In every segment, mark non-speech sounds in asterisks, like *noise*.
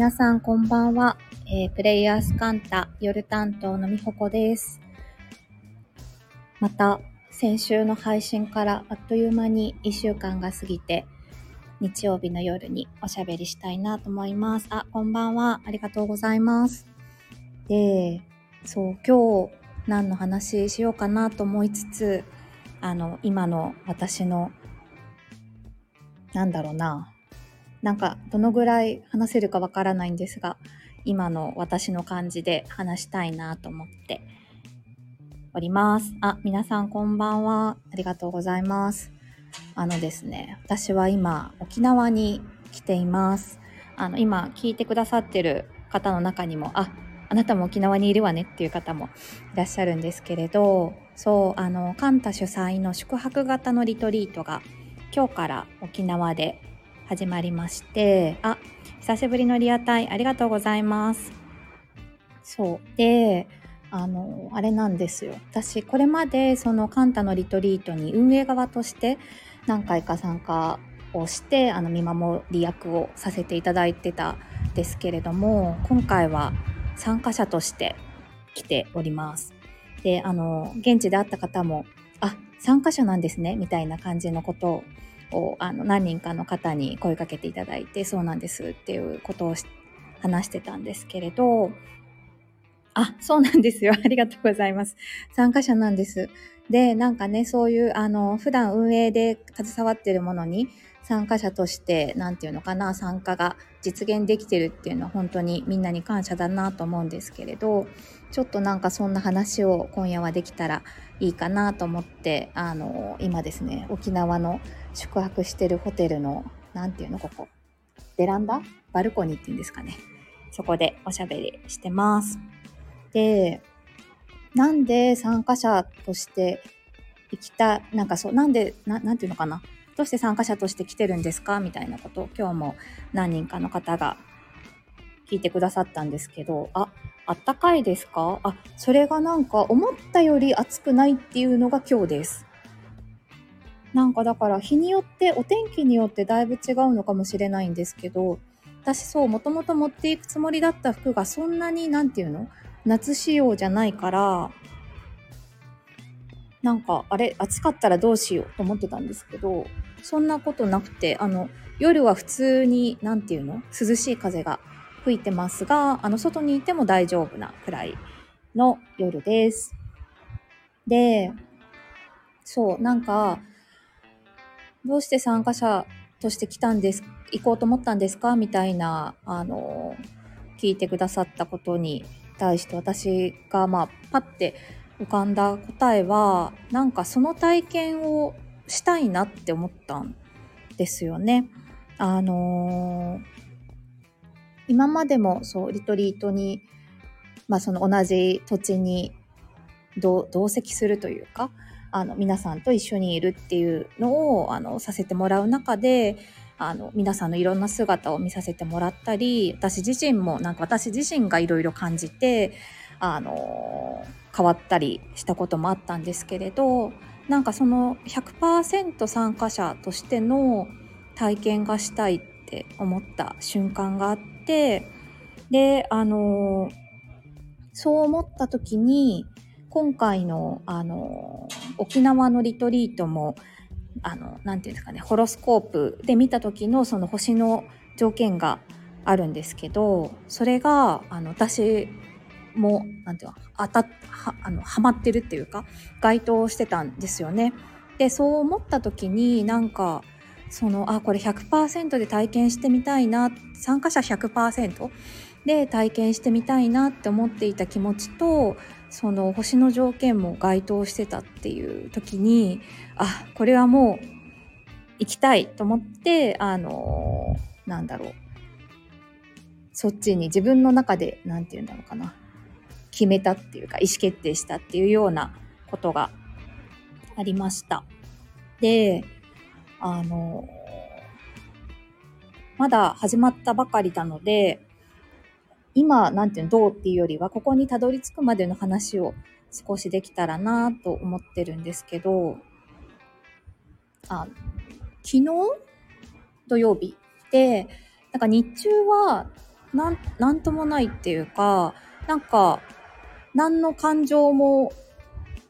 皆さんこんばんは、えー、プレイヤースカンタ夜担当のみほこです。また、先週の配信からあっという間に1週間が過ぎて、日曜日の夜におしゃべりしたいなと思います。あ、こんばんは。ありがとうございます。で、そう、今日何の話しようかなと思いつつ、あの、今の私の、なんだろうな、なんかどのぐらい話せるかわからないんですが今の私の感じで話したいなと思っております。あ、皆さんこんばんは。ありがとうございます。あのですね、私は今沖縄に来ています。あの今聞いてくださってる方の中にも、あ、あなたも沖縄にいるわねっていう方もいらっしゃるんですけれど、そう、あの、カンタ主催の宿泊型のリトリートが今日から沖縄で始まりまして、あ、久しぶりのリアタイありがとうございます。そう。で、あの、あれなんですよ。私、これまでそのカンタのリトリートに運営側として何回か参加をして、あの、見守り役をさせていただいてたんですけれども、今回は参加者として来ております。で、あの、現地で会った方も、あ、参加者なんですね、みたいな感じのことををあの何人かの方に声かけていただいてそうなんですっていうことを話してたんですけれどあ、そうなんですよ。*laughs* ありがとうございます。参加者なんです。で、なんかね、そういう、あの、普段運営で携わってるものに参加者として、なんていうのかな、参加が実現できてるっていうのは本当にみんなに感謝だなと思うんですけれど、ちょっとなんかそんな話を今夜はできたらいいかなと思って、あの、今ですね、沖縄の宿泊してるホテルの、なんていうの、ここ。ベランダ？バルコニーっていうんですかね。そこでおしゃべりしてます。で、なんで参加者として行きた、なんかそう、なんで、ななんていうのかな。どうして参加者として来てるんですか？みたいなことを今日も何人かの方が聞いてくださったんですけど、あ、あったかいですか？あ、それがなんか思ったより暑くないっていうのが今日です。なんかだから日によってお天気によってだいぶ違うのかもしれないんですけど私そうもともと持っていくつもりだった服がそんなに何て言うの？夏仕様じゃないからなんかあれ暑かったらどうしようと思ってたんですけどそんなことなくてあの夜は普通に何て言うの？涼しい風が吹いてますがあの外にいても大丈夫なくらいの夜です。でそうなんかどうして参加者として来たんです、行こうと思ったんですか？みたいな、あの、聞いてくださったことに対して私が、まあ、パッて浮かんだ答えは、なんかその体験をしたいなって思ったんですよね。あのー、今までもそう、リトリートに、まあその同じ土地に同席するというか、あの皆さんと一緒にいるっていうのをあのさせてもらう中であの皆さんのいろんな姿を見させてもらったり私自身もなんか私自身がいろいろ感じてあの変わったりしたこともあったんですけれどなんかその100%参加者としての体験がしたいって思った瞬間があってであのそう思った時に今回の、あの、沖縄のリトリートも、あの、なていうんですかね、ホロスコープで見た時のその星の条件があるんですけど、それが、あの、私も、なんていうの、当たは、あの、ハマってるっていうか、該当してたんですよね。で、そう思った時に、なんか、その、あ、これ100%で体験してみたいな、参加者100%で体験してみたいなって思っていた気持ちと、その星の条件も該当してたっていう時にあこれはもう行きたいと思ってあのなんだろうそっちに自分の中で何て言うんだろうかな決めたっていうか意思決定したっていうようなことがありました。であのまだ始まったばかりなので今、なんていうの、どうっていうよりは、ここにたどり着くまでの話を少しできたらなと思ってるんですけど、あ、昨日？土曜日？で、なんか日中はなん、なんともないっていうか、なんか、何の感情も、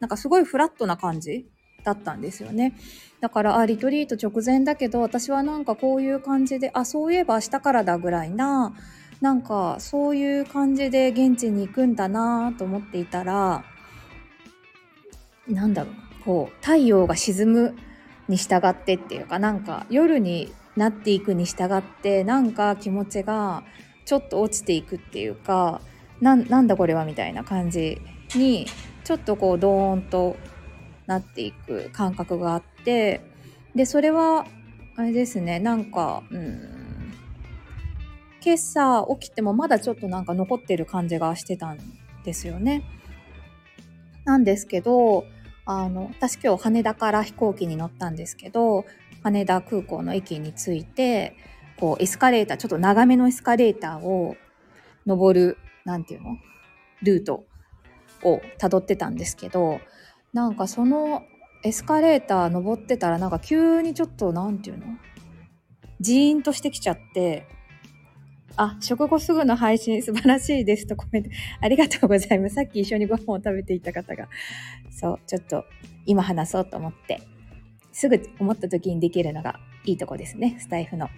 なんかすごいフラットな感じだったんですよね。だから、あ、リトリート直前だけど、私はなんかこういう感じで、あ、そういえば明日からだぐらいな、なんかそういう感じで現地に行くんだなと思っていたら、なんだろう、こう、太陽が沈むに従ってっていうか、なんか夜になっていくに従って、なんか気持ちがちょっと落ちていくっていうか、ななんだこれはみたいな感じに、ちょっとこうドーンとなっていく感覚があってでそれはあれですねなんかうん今朝起きてもまだちょっとなんか残ってる感じがしてたんですよね。なんですけどあの私今日羽田から飛行機に乗ったんですけど羽田空港の駅に着いてこうエスカレーターちょっと長めのエスカレーターを登るなんていうの？ルートを辿ってたんですけどなんかそのエスカレーター登ってたらなんか急にちょっと何て言うの？ジーンとしてきちゃってあ、食後すぐの配信素晴らしいですとコメント。ありがとうございます。さっき一緒にご飯を食べていた方が。そう、ちょっと今話そうと思って、すぐ思った時にできるのがいいとこですね、スタイフの。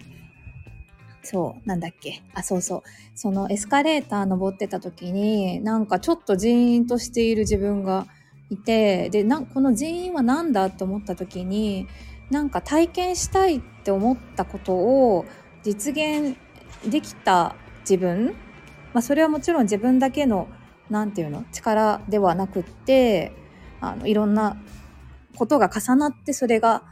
そう、なんだっけ？あ、そうそう。そのエスカレーター登ってた時に、なんかちょっとジーンとしている自分がいてでなこの人員は何だと思った時になんか体験したいって思ったことを実現できた自分、まあ、それはもちろん自分だけの何て言うの？力ではなくってあのいろんなことが重なってそれが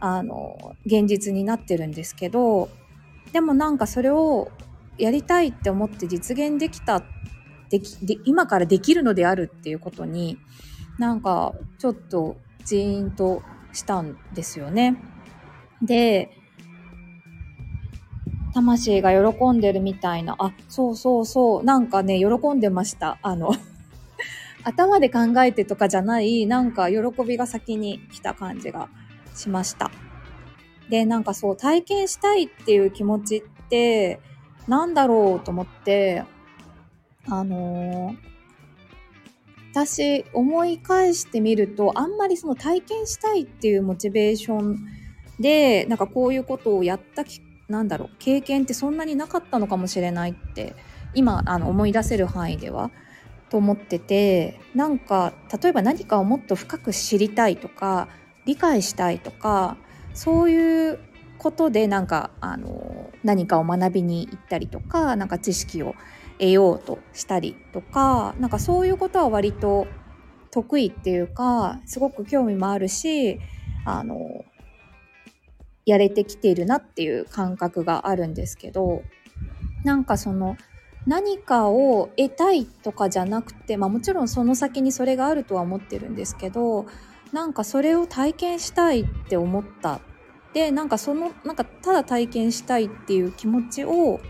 あの現実になってるんですけどでもなんかそれをやりたいって思って実現できたできで今からできるのであるっていうことになんかちょっとジーンとしたんですよね。で、魂が喜んでるみたいな、あ、そうそうそう、なんかね、喜んでました。あの *laughs* 頭で考えてとかじゃない、なんか喜びが先に来た感じがしました。で、なんかそう、体験したいっていう気持ちって、なんだろうと思って、あのー私思い返してみるとあんまりその体験したいっていうモチベーションでなんかこういうことをやったなんだろう経験ってそんなになかったのかもしれないって今あの思い出せる範囲ではと思っててなんか例えば何かをもっと深く知りたいとか理解したいとかそういうことでなんかあの何かを学びに行ったりとかなんか知識を得ようとしたりとかなんかそういうことは割と得意っていうかすごく興味もあるしあのやれてきているなっていう感覚があるんですけどなんかその何かを得たいとかじゃなくて、まあ、もちろんその先にそれがあるとは思ってるんですけどなんかそれを体験したいって思ったでなんかそのなんかただ体験したいっていう気持ちを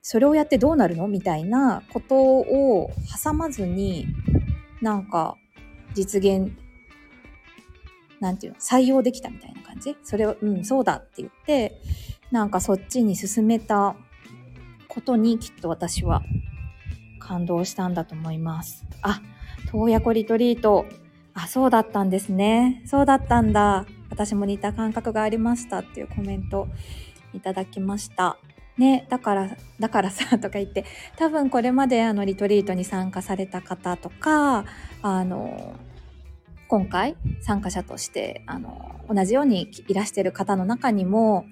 それをやってどうなるの？みたいなことを挟まずに、なんか実現、なんていうの、採用できたみたいな感じ？それを、うん、そうだって言って、なんかそっちに進めたことにきっと私は感動したんだと思います。あ、洞爺湖リトリート。あ、そうだったんですね。そうだったんだ。私も似た感覚がありましたっていうコメントいただきました。ね、だから、だからさ、*laughs* とか言って、多分これまであのリトリートに参加された方とか、あの、今回参加者としてあの同じようにいらしてる方の中にも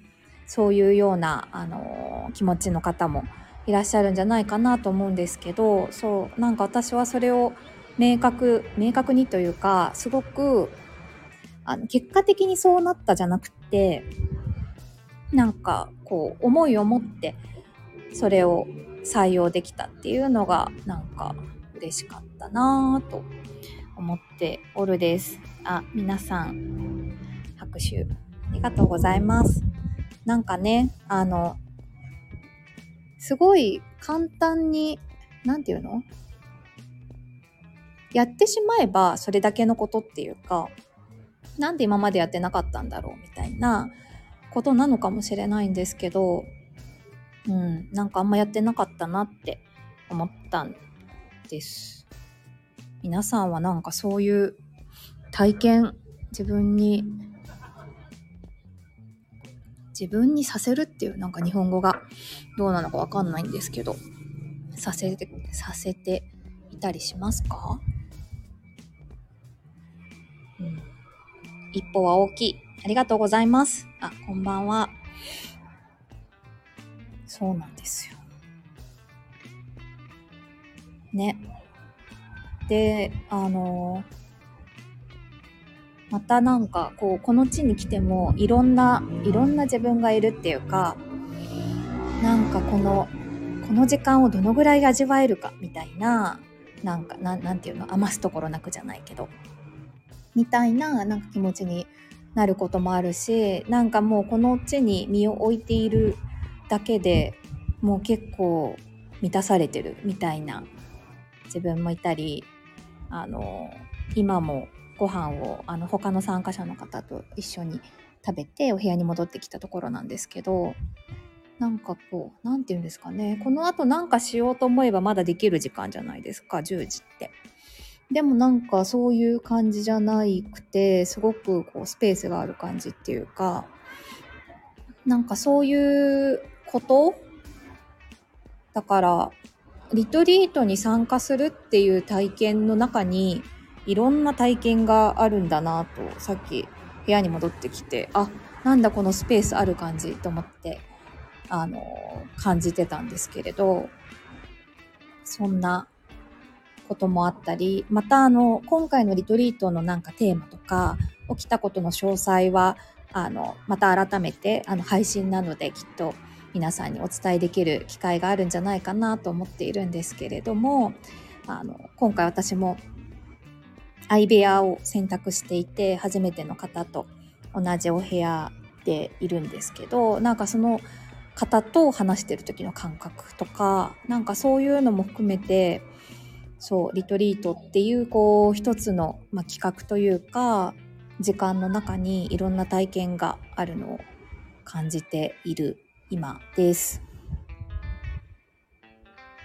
そういうようなあの気持ちの方もいらっしゃるんじゃないかなと思うんですけどそうなんか私はそれを明確明確にというかすごくあの結果的にそうなったじゃなくてなんかこう思いを持ってそれを採用できたっていうのがなんか嬉しかったなぁと思っておるです。あ、皆さん拍手ありがとうございます。なんかね、あの、すごい簡単に、なんていうの？やってしまえばそれだけのことっていうか、なんで今までやってなかったんだろうみたいなことなのかもしれないんですけどうん、なんかあんまやってなかったなって思ったんです。皆さんはなんかそういう体験自分に自分にさせるっていうなんか日本語がどうなのかわかんないんですけどさせてさせていたりしますか、一歩は大きい。ありがとうございます。あこんばんは。そうなんですよ。ね。であのまたなんかこうこの地に来てもいろんないろんな自分がいるっていうかなんかこのこの時間をどのぐらい味わえるかみたいななんかななんていうの余すところなくじゃないけど。みたいななんか気持ちになることもあるしなんかもうこの地に身を置いているだけでもう結構満たされてるみたいな自分もいたりあの今もご飯をあの他の参加者の方と一緒に食べてお部屋に戻ってきたところなんですけどなんかこう何て言うんですかねこのあと何かしようと思えばまだできる時間じゃないですか10時って。でもなんかそういう感じじゃなくてすごくこうスペースがある感じっていうかなんかそういうこと？だからリトリートに参加するっていう体験の中にいろんな体験があるんだなとさっき部屋に戻ってきてあなんだこのスペースある感じと思ってあの感じてたんですけれどそんなこともあったりまたあの今回のリトリートのなんかテーマとか起きたことの詳細はあのまた改めてあの配信なのできっと皆さんにお伝えできる機会があるんじゃないかなと思っているんですけれどもあの今回私も相部屋を選択していて初めての方と同じお部屋でいるんですけどなんかその方と話してる時の感覚とかなんかそういうのも含めてそうリトリートっていうこう一つの、まあ、企画というか時間の中にいろんな体験があるのを感じている今です。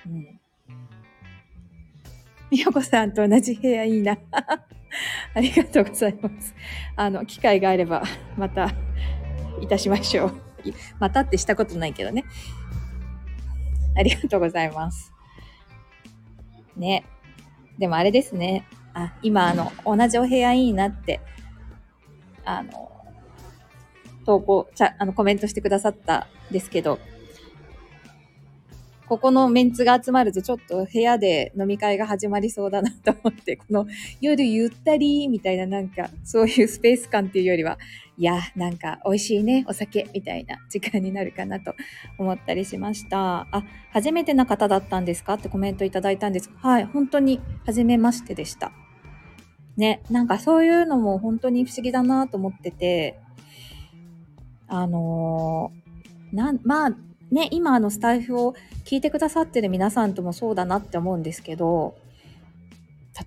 うんみよこさんと同じ部屋いいな。*laughs* ありがとうございます。あの、機会があれば、また、いたしましょう。またってしたことないけどね。ありがとうございます。ね。でもあれですね。あ、今、あの、同じお部屋いいなって、あの、投稿、ちゃ、あの、コメントしてくださったんですけど、ここのメンツが集まるとちょっと部屋で飲み会が始まりそうだなと思って、この夜ゆったりみたいななんかそういうスペース感っていうよりは、いや、なんか美味しいね、お酒みたいな時間になるかなと思ったりしました。あ、初めてな方だったんですか？ってコメントいただいたんですはい、本当に初めましてでした。ね、なんかそういうのも本当に不思議だなと思ってて、あのー、なん、まあ、ね、今あのスタイフを聞いてくださってる皆さんともそうだなって思うんですけど、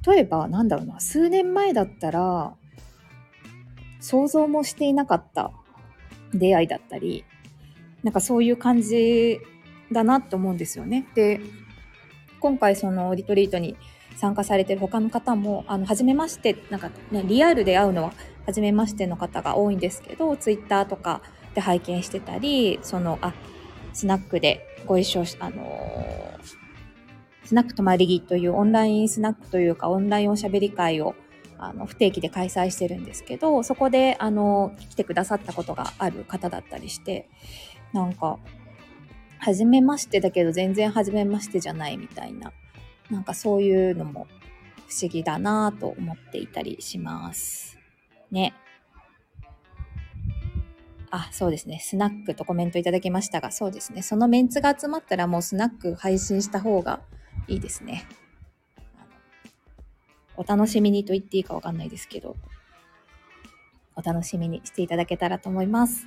例えばなんだろうな、数年前だったら、想像もしていなかった出会いだったり、なんかそういう感じだなって思うんですよね。で、今回そのリトリートに参加されてる他の方も、あの、初めまして、なんかね、リアルで会うのは初めましての方が多いんですけど、ツイッターとかで拝見してたり、その、あ、スナックでご一緒し、あのー、スナック泊まりぎというオンラインスナックというかオンラインおしゃべり会をあの不定期で開催してるんですけど、そこであの来てくださったことがある方だったりして、なんか、初めましてだけど全然初めましてじゃないみたいな、なんかそういうのも不思議だなと思っていたりします。ね。あ、そうですね。スナックとコメントいただきましたが、そうですね。そのメンツが集まったらもうスナック配信した方がいいですね。お楽しみにと言っていいかわかんないですけど、お楽しみにしていただけたらと思います。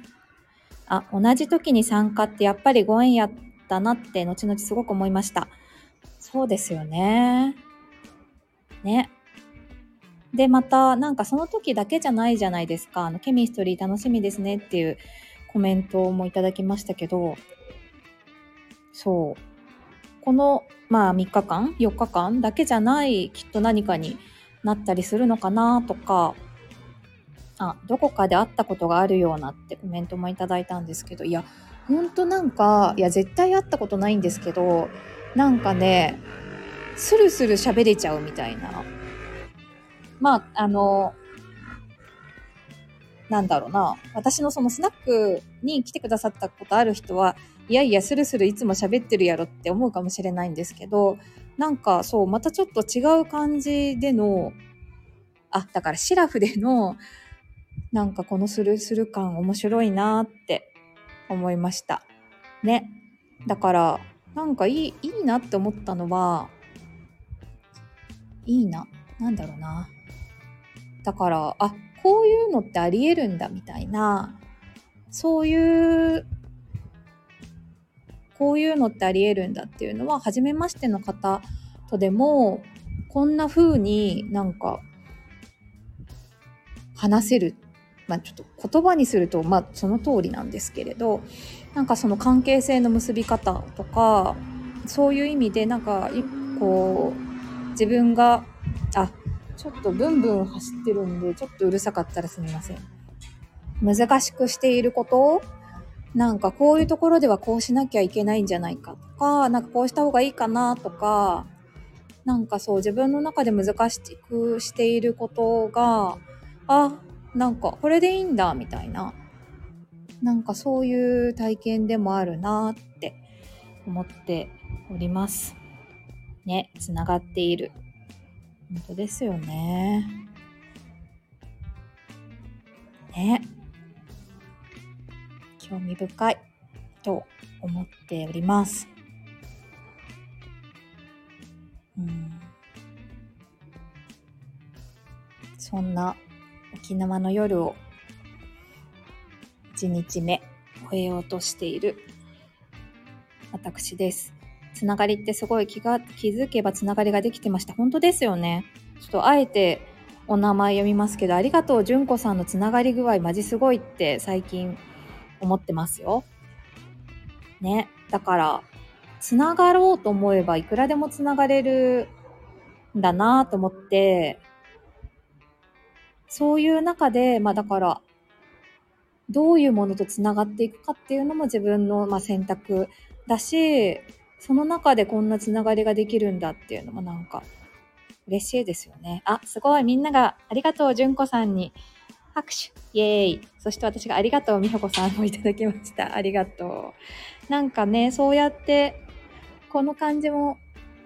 あ、同じ時に参加ってやっぱりご縁やったなって後々すごく思いました。そうですよね。ね。で、また、なんかその時だけじゃないじゃないですか。あの、ケミストリー楽しみですねっていうコメントもいただきましたけど、そう。この、まあ3日間、4日間だけじゃないきっと何かになったりするのかなとか、あ、どこかで会ったことがあるようなってコメントもいただいたんですけど、いや、ほんとなんか、いや、絶対会ったことないんですけど、なんかね、スルスル喋れちゃうみたいな。まあ、あの、なんだろうな。私のそのスナックに来てくださったことある人は、いやいや、スルスルいつも喋ってるやろって思うかもしれないんですけど、なんかそう、またちょっと違う感じでの、あ、だからシラフでの、なんかこのスルスル感面白いなって思いました。ね。だから、なんかいい、いいなって思ったのは、いいな。なんだろうな。だから、あ、こういうのってありえるんだみたいな、そういう、こういうのってありえるんだっていうのは、初めましての方とでも、こんな風になんか、話せる。まあちょっと言葉にすると、まあその通りなんですけれど、なんかその関係性の結び方とか、そういう意味でなんか、こう、自分が、ちょっとブンブン走ってるんで、ちょっとうるさかったらすみません。難しくしていることをなんかこういうところではこうしなきゃいけないんじゃないかとか、なんかこうした方がいいかなとか、なんかそう自分の中で難しくしていることが、あ、なんかこれでいいんだみたいな、なんかそういう体験でもあるなって思っております。ね、つながっている。本当ですよね。ね。興味深いと思っております。うん。そんな沖縄の夜を1日目終えようとしている私です。つながりってすごい気が、気づけばつながりができてました。本当ですよね。ちょっとあえてお名前読みますけど、ありがとう、純子さんのつながり具合マジすごいって最近思ってますよ。ね。だから、つながろうと思えばいくらでもつながれるんだなと思って、そういう中で、まあだから、どういうものとつながっていくかっていうのも自分の、まあ、選択だし、その中でこんなつながりができるんだっていうのもなんか嬉しいですよね。あ、すごいみんながありがとう純子さんに拍手イエーイそして私がありがとう美穂子さんもいただきました。ありがとう。なんかね、そうやってこの感じも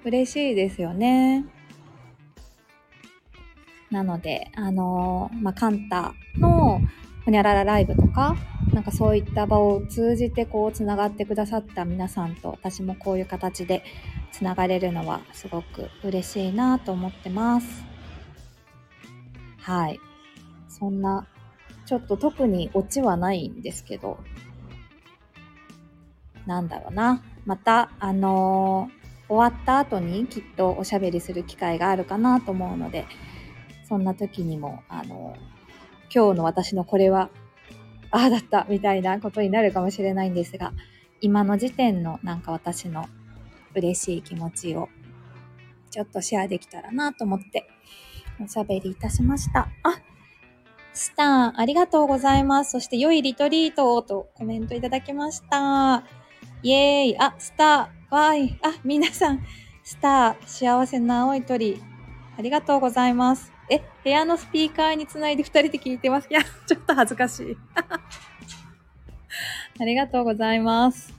嬉しいですよね。なので、あのー、まあ、カンタのほにゃららライブとか、なんかそういった場を通じてこうつながってくださった皆さんと私もこういう形でつながれるのはすごく嬉しいなと思ってます。はい。そんな、ちょっと特にオチはないんですけど、なんだろうな。また、あのー、終わった後にきっとおしゃべりする機会があるかなと思うので、そんな時にも、あのー、今日の私のこれはああだったみたいなことになるかもしれないんですが、今の時点のなんか私の嬉しい気持ちをちょっとシェアできたらなと思っておしゃべりいたしました。あ、スター、ありがとうございます。そして良いリトリートをとコメントいただきました。イエーイ。あ、スター、わーい。あ、皆さん、スター、幸せな青い鳥、ありがとうございます。え、部屋のスピーカーにつないで二人で聞いてます。いや、*laughs* ちょっと恥ずかしい。*laughs* ありがとうございます。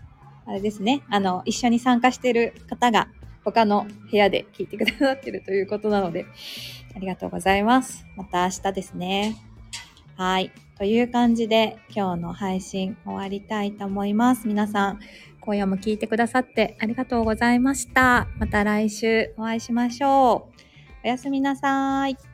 あれですね。あの、一緒に参加してる方が他の部屋で聞いてくださってるということなので、ありがとうございます。また明日ですね。はい。という感じで今日の配信終わりたいと思います。皆さん、今夜も聞いてくださってありがとうございました。また来週お会いしましょう。おやすみなさい。